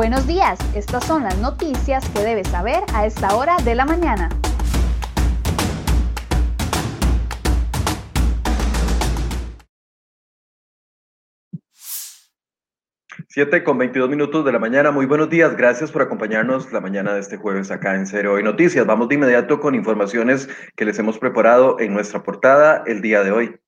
Buenos días, estas son las noticias que debes saber a esta hora de la mañana. 7 con 22 minutos de la mañana. Muy buenos días. Gracias por acompañarnos la mañana de este jueves acá en Cero Hoy Noticias. Vamos de inmediato con informaciones que les hemos preparado en nuestra portada el día de hoy.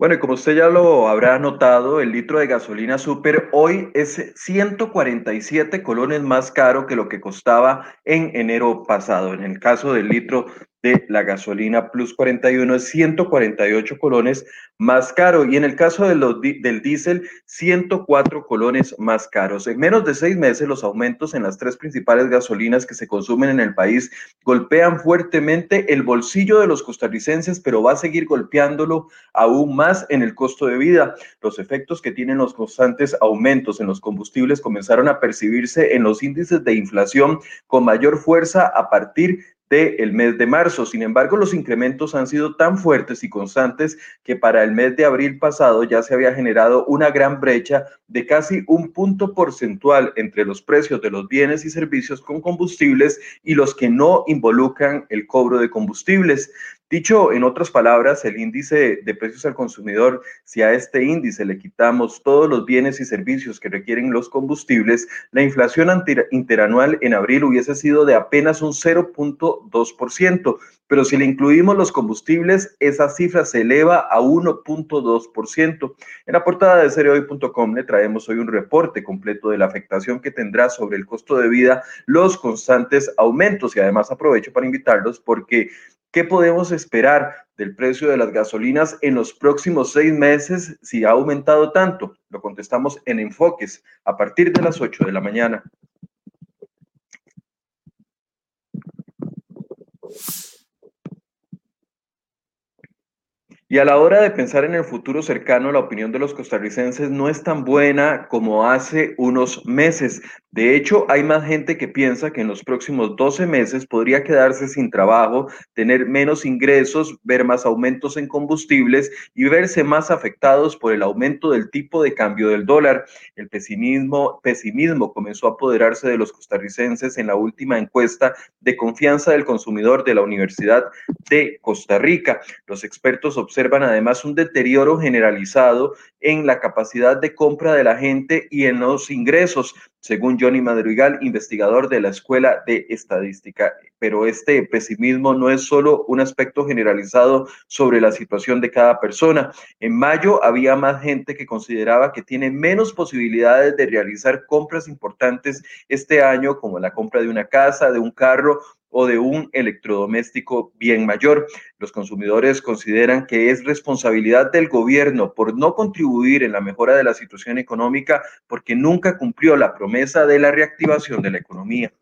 Bueno, y como usted ya lo habrá notado, el litro de gasolina super hoy es 147 colones más caro que lo que costaba en enero pasado. En el caso del litro de la gasolina Plus 41 es 148 colones más caro y en el caso de los, del diésel 104 colones más caros. En menos de seis meses los aumentos en las tres principales gasolinas que se consumen en el país golpean fuertemente el bolsillo de los costarricenses, pero va a seguir golpeándolo aún más en el costo de vida. Los efectos que tienen los constantes aumentos en los combustibles comenzaron a percibirse en los índices de inflación con mayor fuerza a partir del mes de marzo. Sin embargo, los incrementos han sido tan fuertes y constantes que para el mes de abril pasado ya se había generado una gran brecha de casi un punto porcentual entre los precios de los bienes y servicios con combustibles y los que no involucran el cobro de combustibles. Dicho en otras palabras, el índice de precios al consumidor, si a este índice le quitamos todos los bienes y servicios que requieren los combustibles, la inflación interanual en abril hubiese sido de apenas un 0.2%, pero si le incluimos los combustibles, esa cifra se eleva a 1.2%. En la portada de seriohoy.com le traemos hoy un reporte completo de la afectación que tendrá sobre el costo de vida los constantes aumentos y además aprovecho para invitarlos porque ¿Qué podemos esperar del precio de las gasolinas en los próximos seis meses si ha aumentado tanto? Lo contestamos en enfoques a partir de las 8 de la mañana. Y a la hora de pensar en el futuro cercano, la opinión de los costarricenses no es tan buena como hace unos meses. De hecho, hay más gente que piensa que en los próximos 12 meses podría quedarse sin trabajo, tener menos ingresos, ver más aumentos en combustibles y verse más afectados por el aumento del tipo de cambio del dólar. El pesimismo, pesimismo comenzó a apoderarse de los costarricenses en la última encuesta de confianza del consumidor de la Universidad de Costa Rica. Los expertos observan observan además un deterioro generalizado en la capacidad de compra de la gente y en los ingresos, según Johnny Madrigal, investigador de la Escuela de Estadística. Pero este pesimismo no es solo un aspecto generalizado sobre la situación de cada persona. En mayo había más gente que consideraba que tiene menos posibilidades de realizar compras importantes este año, como la compra de una casa, de un carro o de un electrodoméstico bien mayor. Los consumidores consideran que es responsabilidad del gobierno por no contribuir en la mejora de la situación económica porque nunca cumplió la promesa de la reactivación de la economía.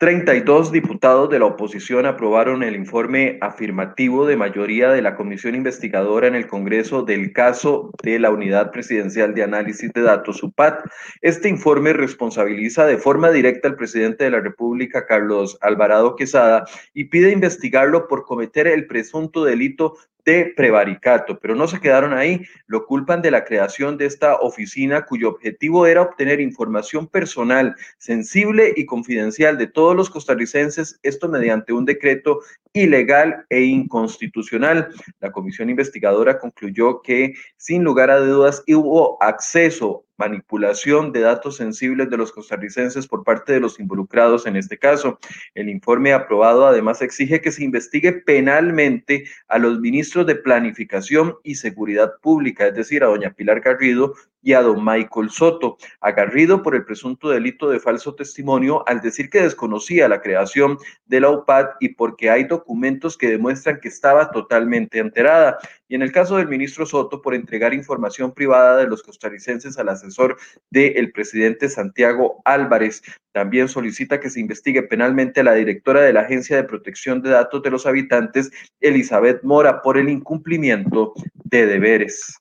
32 diputados de la oposición aprobaron el informe afirmativo de mayoría de la comisión investigadora en el Congreso del caso de la Unidad Presidencial de Análisis de Datos, UPAT. Este informe responsabiliza de forma directa al presidente de la República, Carlos Alvarado Quesada, y pide investigarlo por cometer el presunto delito de prevaricato, pero no se quedaron ahí, lo culpan de la creación de esta oficina cuyo objetivo era obtener información personal, sensible y confidencial de todos los costarricenses, esto mediante un decreto ilegal e inconstitucional. La comisión investigadora concluyó que sin lugar a dudas hubo acceso manipulación de datos sensibles de los costarricenses por parte de los involucrados en este caso. El informe aprobado además exige que se investigue penalmente a los ministros de Planificación y Seguridad Pública, es decir, a doña Pilar Garrido y a don Michael Soto, a Garrido por el presunto delito de falso testimonio al decir que desconocía la creación de la UPAD y porque hay documentos que demuestran que estaba totalmente enterada. Y en el caso del ministro Soto por entregar información privada de los costarricenses al asesor del presidente Santiago Álvarez. También solicita que se investigue penalmente a la directora de la Agencia de Protección de Datos de los Habitantes, Elizabeth Mora, por el incumplimiento de deberes.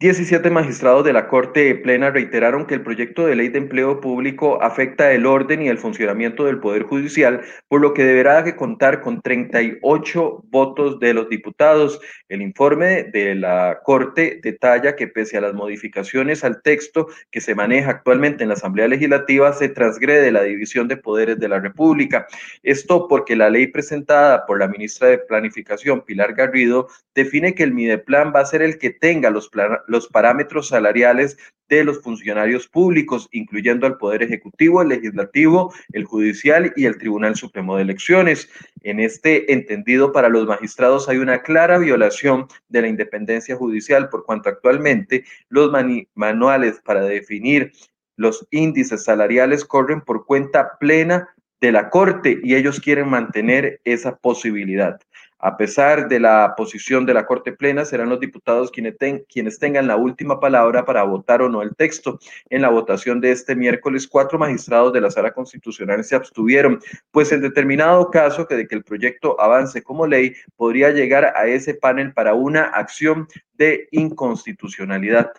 17 magistrados de la Corte Plena reiteraron que el proyecto de ley de empleo público afecta el orden y el funcionamiento del Poder Judicial, por lo que deberá contar con 38 votos de los diputados. El informe de la Corte detalla que pese a las modificaciones al texto que se maneja actualmente en la Asamblea Legislativa, se transgrede la división de poderes de la República. Esto porque la ley presentada por la ministra de Planificación, Pilar Garrido, define que el Mideplan va a ser el que tenga los planes los parámetros salariales de los funcionarios públicos, incluyendo al Poder Ejecutivo, el Legislativo, el Judicial y el Tribunal Supremo de Elecciones. En este entendido, para los magistrados hay una clara violación de la independencia judicial, por cuanto actualmente los manuales para definir los índices salariales corren por cuenta plena de la Corte y ellos quieren mantener esa posibilidad. A pesar de la posición de la Corte Plena, serán los diputados quienes, tengan la última palabra para votar o no el texto. En la votación de este miércoles, cuatro magistrados de la Sala Constitucional se abstuvieron, pues en determinado caso que de que el proyecto avance como ley, podría llegar a ese panel para una acción de inconstitucionalidad.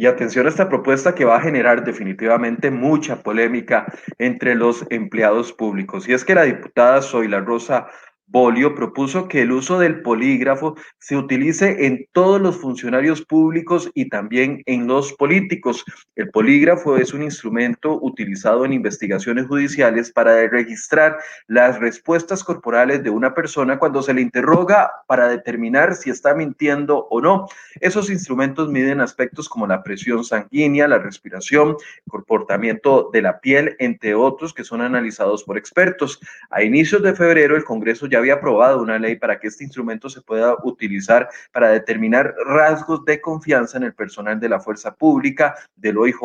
Y atención a esta propuesta que va a generar definitivamente mucha polémica entre los empleados públicos. Y es que la diputada Zoila Rosa Bolio propuso que el uso del polígrafo se utilice en todos los funcionarios públicos y también en los políticos. El polígrafo es un instrumento utilizado en investigaciones judiciales para registrar las respuestas corporales de una persona cuando se le interroga para determinar si está mintiendo o no. Esos instrumentos miden aspectos como la presión sanguínea, la respiración, comportamiento de la piel, entre otros que son analizados por expertos. A inicios de febrero, el Congreso ya había aprobado una ley para que este instrumento se pueda utilizar para determinar rasgos de confianza en el personal de la fuerza pública, del OIJ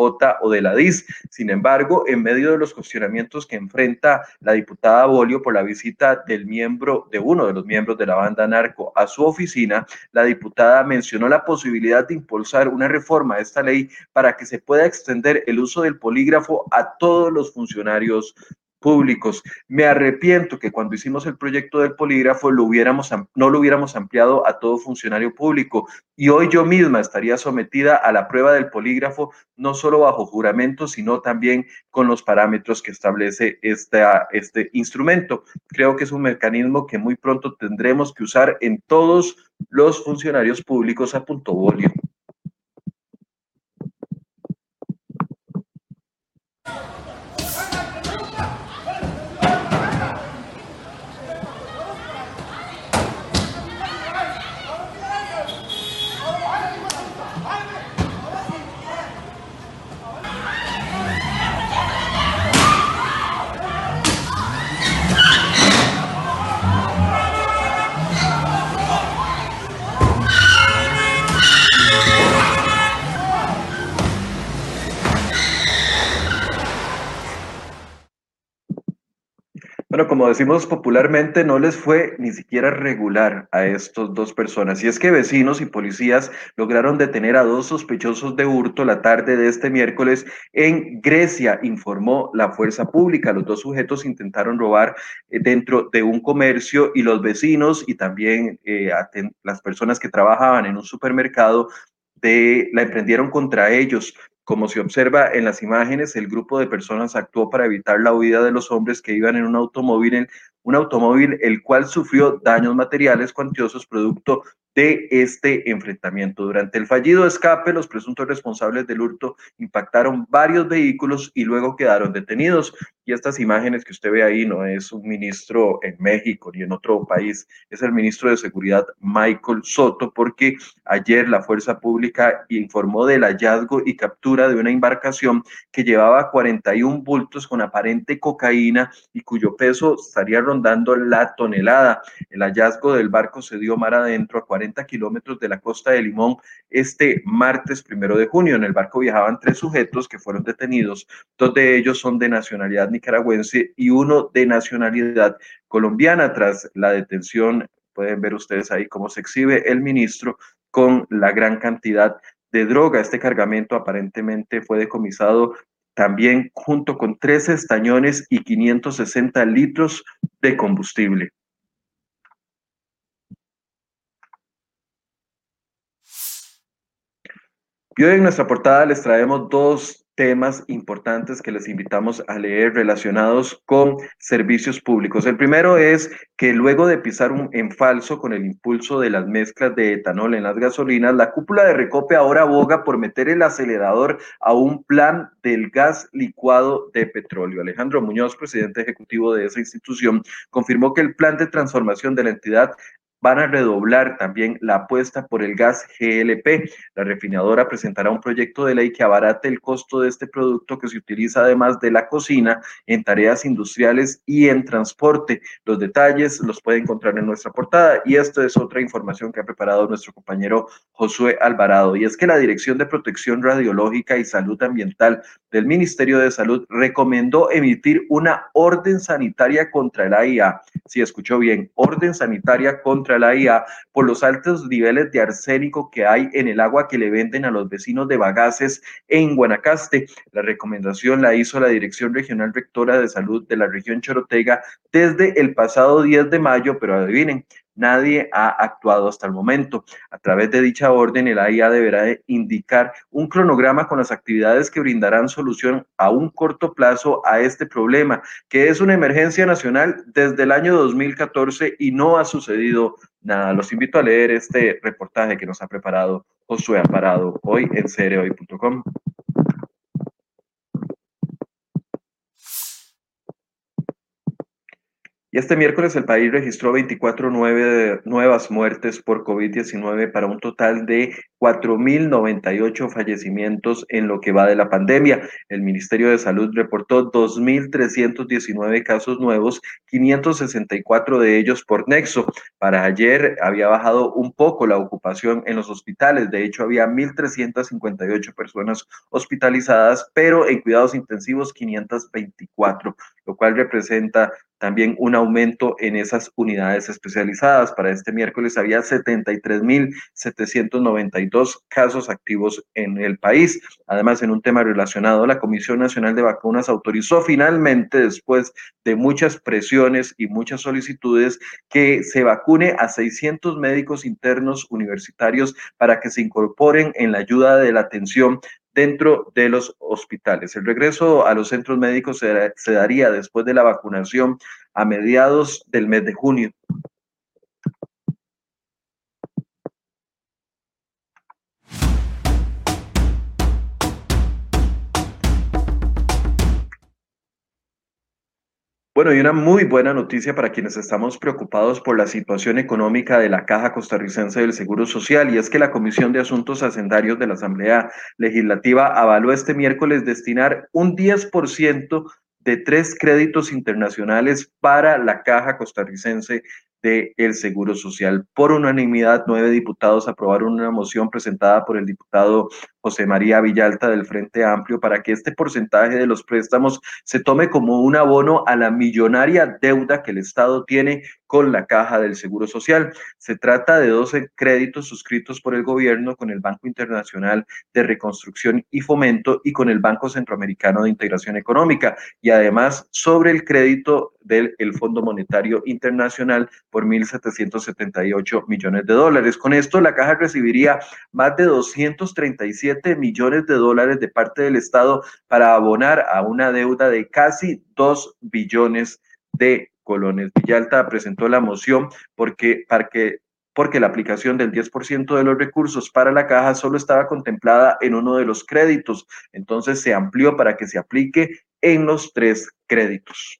o de la DIS. Sin embargo, en medio de los cuestionamientos que enfrenta la diputada Bolio por la visita del miembro, de uno de los miembros de la banda narco a su oficina, la diputada mencionó la posibilidad de impulsar una reforma a esta ley para que se pueda extender el uso del polígrafo a todos los funcionarios públicos. Me arrepiento que cuando hicimos el proyecto del polígrafo lo hubiéramos, no lo hubiéramos ampliado a todo funcionario público y hoy yo misma estaría sometida a la prueba del polígrafo no solo bajo juramento, sino también con los parámetros que establece este instrumento. Creo que es un mecanismo que muy pronto tendremos que usar en todos los funcionarios públicos a punto bolio. Bueno, como decimos popularmente, no les fue ni siquiera regular a estos dos personas. Y es que vecinos y policías lograron detener a dos sospechosos de hurto la tarde de este miércoles en Grecia, informó la fuerza pública. Los dos sujetos intentaron robar eh, dentro de un comercio y los vecinos y también eh, las personas que trabajaban en un supermercado de, la emprendieron contra ellos. Como se observa en las imágenes, el grupo de personas actuó para evitar la huida de los hombres que iban en un automóvil, un automóvil el cual sufrió daños materiales cuantiosos producto de este enfrentamiento. Durante el fallido escape, los presuntos responsables del hurto impactaron varios vehículos y luego quedaron detenidos. Y estas imágenes que usted ve ahí no es un ministro en México ni en otro país, es el ministro de Seguridad Michael Soto, porque ayer la Fuerza Pública informó del hallazgo y captura de una embarcación que llevaba 41 bultos con aparente cocaína y cuyo peso estaría rondando la tonelada. El hallazgo del barco se dio mar adentro a 40 kilómetros de la costa de Limón este martes primero de junio. En el barco viajaban tres sujetos que fueron detenidos. Dos de ellos son de nacionalidad nicaragüense y uno de nacionalidad colombiana. Tras la detención, pueden ver ustedes ahí cómo se exhibe el ministro con la gran cantidad de droga. Este cargamento aparentemente fue decomisado también junto con 13 estañones y 560 litros de combustible. Y hoy en nuestra portada les traemos dos temas importantes que les invitamos a leer relacionados con servicios públicos. El primero es que luego de pisar un, en falso con el impulso de las mezclas de etanol en las gasolinas, la cúpula de Recope ahora aboga por meter el acelerador a un plan del gas licuado de petróleo. Alejandro Muñoz, presidente ejecutivo de esa institución, confirmó que el plan de transformación de la entidad van a redoblar también la apuesta por el gas GLP. La refinadora presentará un proyecto de ley que abarate el costo de este producto que se utiliza además de la cocina en tareas industriales y en transporte. Los detalles los puede encontrar en nuestra portada y esto es otra información que ha preparado nuestro compañero Josué Alvarado y es que la Dirección de Protección Radiológica y Salud Ambiental del Ministerio de Salud recomendó emitir una orden sanitaria contra el AIA. Si escuchó bien, orden sanitaria contra la IA por los altos niveles de arsénico que hay en el agua que le venden a los vecinos de Bagaces en Guanacaste. La recomendación la hizo la Dirección Regional Rectora de Salud de la región Chorotega desde el pasado 10 de mayo, pero adivinen, Nadie ha actuado hasta el momento. A través de dicha orden, el AIA deberá indicar un cronograma con las actividades que brindarán solución a un corto plazo a este problema, que es una emergencia nacional desde el año 2014 y no ha sucedido nada. Los invito a leer este reportaje que nos ha preparado Josué Amparado hoy en cereoy.com. Y este miércoles el país registró 24 nuevas muertes por COVID-19 para un total de 4.098 fallecimientos en lo que va de la pandemia. El Ministerio de Salud reportó 2.319 casos nuevos, 564 de ellos por nexo. Para ayer había bajado un poco la ocupación en los hospitales. De hecho, había 1.358 personas hospitalizadas, pero en cuidados intensivos 524, lo cual representa también un aumento en esas unidades especializadas. Para este miércoles había 73.792 casos activos en el país. Además, en un tema relacionado, la Comisión Nacional de Vacunas autorizó finalmente, después de muchas presiones y muchas solicitudes, que se vacune a 600 médicos internos universitarios para que se incorporen en la ayuda de la atención dentro de los hospitales. El regreso a los centros médicos se daría después de la vacunación a mediados del mes de junio. Bueno, y una muy buena noticia para quienes estamos preocupados por la situación económica de la Caja Costarricense del Seguro Social, y es que la Comisión de Asuntos Hacendarios de la Asamblea Legislativa avaló este miércoles destinar un 10% de tres créditos internacionales para la Caja Costarricense del Seguro Social. Por unanimidad, nueve diputados aprobaron una moción presentada por el diputado José María Villalta del Frente Amplio para que este porcentaje de los préstamos se tome como un abono a la millonaria deuda que el Estado tiene con la Caja del Seguro Social. Se trata de 12 créditos suscritos por el gobierno con el Banco Internacional de Reconstrucción y Fomento y con el Banco Centroamericano de Integración Económica y además sobre el crédito del Fondo Monetario Internacional por 1.778 millones de dólares. Con esto, la Caja recibiría más de 237 millones de dólares de parte del Estado para abonar a una deuda de casi 2 billones de colones. Villalta presentó la moción porque, porque la aplicación del 10% de los recursos para la caja solo estaba contemplada en uno de los créditos. Entonces se amplió para que se aplique en los tres créditos.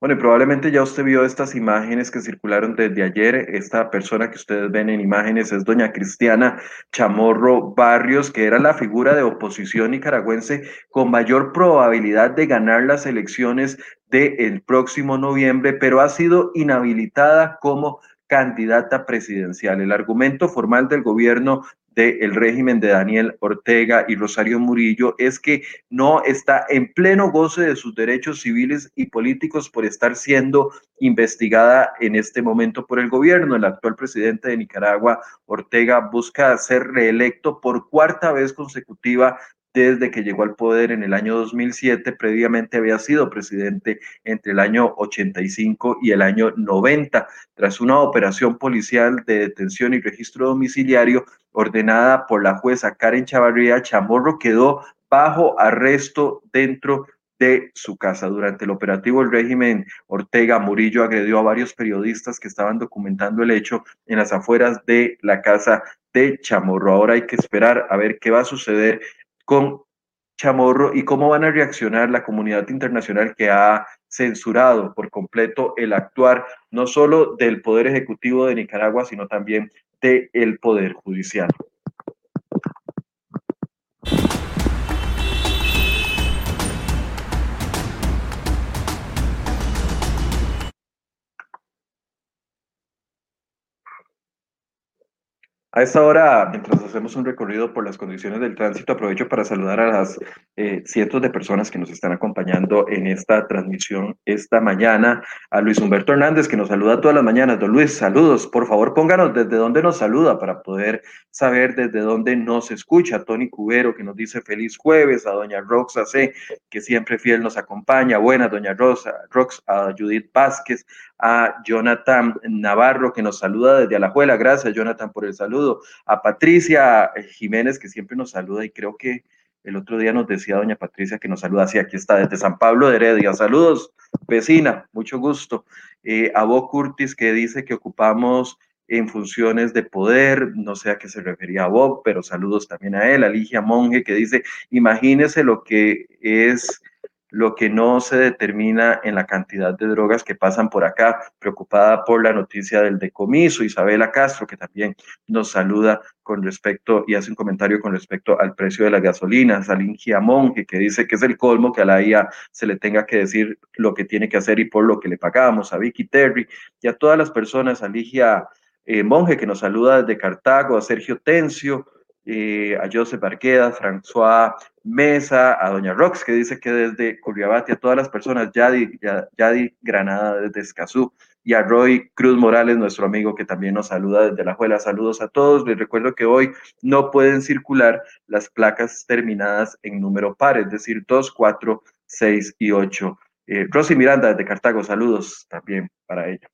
Bueno, y probablemente ya usted vio estas imágenes que circularon desde ayer. Esta persona que ustedes ven en imágenes es doña Cristiana Chamorro Barrios, que era la figura de oposición nicaragüense con mayor probabilidad de ganar las elecciones del próximo noviembre, pero ha sido inhabilitada como candidata presidencial. El argumento formal del gobierno del régimen de Daniel Ortega y Rosario Murillo es que no está en pleno goce de sus derechos civiles y políticos por estar siendo investigada en este momento por el gobierno. El actual presidente de Nicaragua, Ortega, busca ser reelecto por cuarta vez consecutiva desde que llegó al poder en el año 2007. Previamente había sido presidente entre el año 85 y el año 90. Tras una operación policial de detención y registro domiciliario ordenada por la jueza Karen Chavarría, Chamorro quedó bajo arresto dentro de su casa. Durante el operativo el régimen Ortega Murillo agredió a varios periodistas que estaban documentando el hecho en las afueras de la casa de Chamorro. Ahora hay que esperar a ver qué va a suceder con Chamorro y cómo van a reaccionar la comunidad internacional que ha censurado por completo el actuar no solo del Poder Ejecutivo de Nicaragua, sino también del Poder Judicial. A esta hora, mientras hacemos un recorrido por las condiciones del tránsito, aprovecho para saludar a las eh, cientos de personas que nos están acompañando en esta transmisión esta mañana. A Luis Humberto Hernández, que nos saluda todas las mañanas. Don Luis, saludos. Por favor, pónganos desde dónde nos saluda para poder saber desde dónde nos escucha. Tony Cubero, que nos dice feliz jueves. A doña Roxa C, que siempre fiel nos acompaña. Buenas, doña Rosa, Rox, a Judith Vázquez, a Jonathan Navarro, que nos saluda desde Alajuela. Gracias, Jonathan, por el saludo. A Patricia Jiménez, que siempre nos saluda y creo que el otro día nos decía doña Patricia que nos saluda, sí, aquí está, desde San Pablo de Heredia. Saludos, vecina, mucho gusto. Eh, a Bo Curtis, que dice que ocupamos en funciones de poder, no sé a qué se refería a Bob, pero saludos también a él, a Ligia Monge, que dice, imagínese lo que es lo que no se determina en la cantidad de drogas que pasan por acá, preocupada por la noticia del decomiso, Isabela Castro, que también nos saluda con respecto y hace un comentario con respecto al precio de la gasolina, Salín Monge, que dice que es el colmo que a la IA se le tenga que decir lo que tiene que hacer y por lo que le pagamos, a Vicky Terry y a todas las personas, a Ligia eh, Monge, que nos saluda desde Cartago, a Sergio Tencio, eh, a Joseph Arqueda, François Mesa, a Doña Rox, que dice que desde Curriabati, a todas las personas, Yadi, Yadi Granada desde Escazú, y a Roy Cruz Morales, nuestro amigo que también nos saluda desde la Juela. Saludos a todos. Les recuerdo que hoy no pueden circular las placas terminadas en número par, es decir, 2, 4, 6 y 8. Eh, Rosy Miranda desde Cartago, saludos también para ella.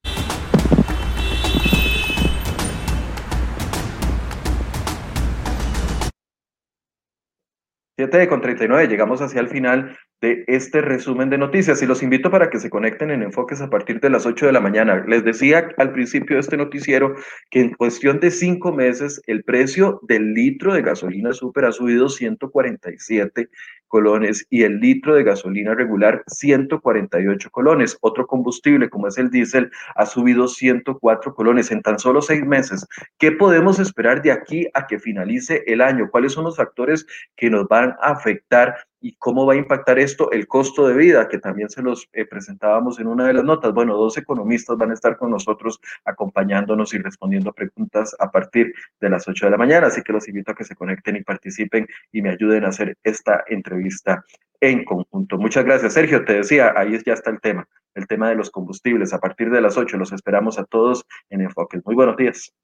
7 con 39, llegamos hacia el final de este resumen de noticias y los invito para que se conecten en Enfoques a partir de las 8 de la mañana. Les decía al principio de este noticiero que en cuestión de cinco meses el precio del litro de gasolina super ha subido 147 colones y el litro de gasolina regular 148 colones. Otro combustible como es el diésel ha subido 104 colones en tan solo seis meses. ¿Qué podemos esperar de aquí a que finalice el año? ¿Cuáles son los factores que nos van a afectar y cómo va a impactar esto el costo de vida, que también se los eh, presentábamos en una de las notas. Bueno, dos economistas van a estar con nosotros acompañándonos y respondiendo preguntas a partir de las 8 de la mañana, así que los invito a que se conecten y participen y me ayuden a hacer esta entrevista en conjunto. Muchas gracias, Sergio. Te decía, ahí ya está el tema, el tema de los combustibles. A partir de las 8 los esperamos a todos en Enfoques. Muy buenos días.